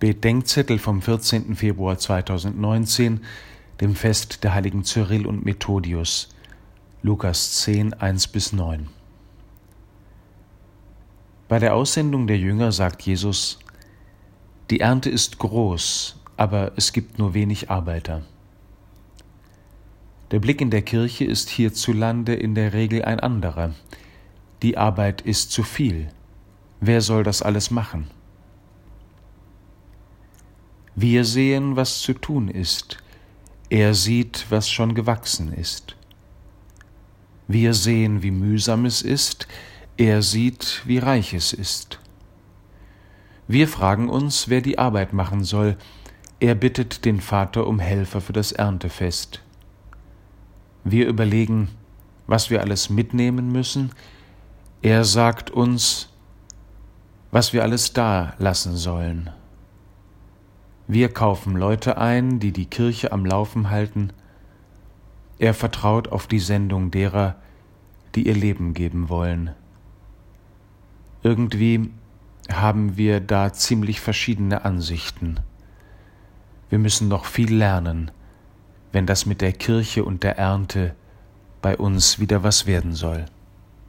Bedenkzettel vom 14. Februar 2019, dem Fest der heiligen Cyrill und Methodius, Lukas 10, 1 bis 9. Bei der Aussendung der Jünger sagt Jesus, die Ernte ist groß, aber es gibt nur wenig Arbeiter. Der Blick in der Kirche ist hierzulande in der Regel ein anderer. Die Arbeit ist zu viel. Wer soll das alles machen? Wir sehen, was zu tun ist. Er sieht, was schon gewachsen ist. Wir sehen, wie mühsam es ist. Er sieht, wie reich es ist. Wir fragen uns, wer die Arbeit machen soll. Er bittet den Vater um Helfer für das Erntefest. Wir überlegen, was wir alles mitnehmen müssen. Er sagt uns, was wir alles da lassen sollen. Wir kaufen Leute ein, die die Kirche am Laufen halten. Er vertraut auf die Sendung derer, die ihr Leben geben wollen. Irgendwie haben wir da ziemlich verschiedene Ansichten. Wir müssen noch viel lernen, wenn das mit der Kirche und der Ernte bei uns wieder was werden soll.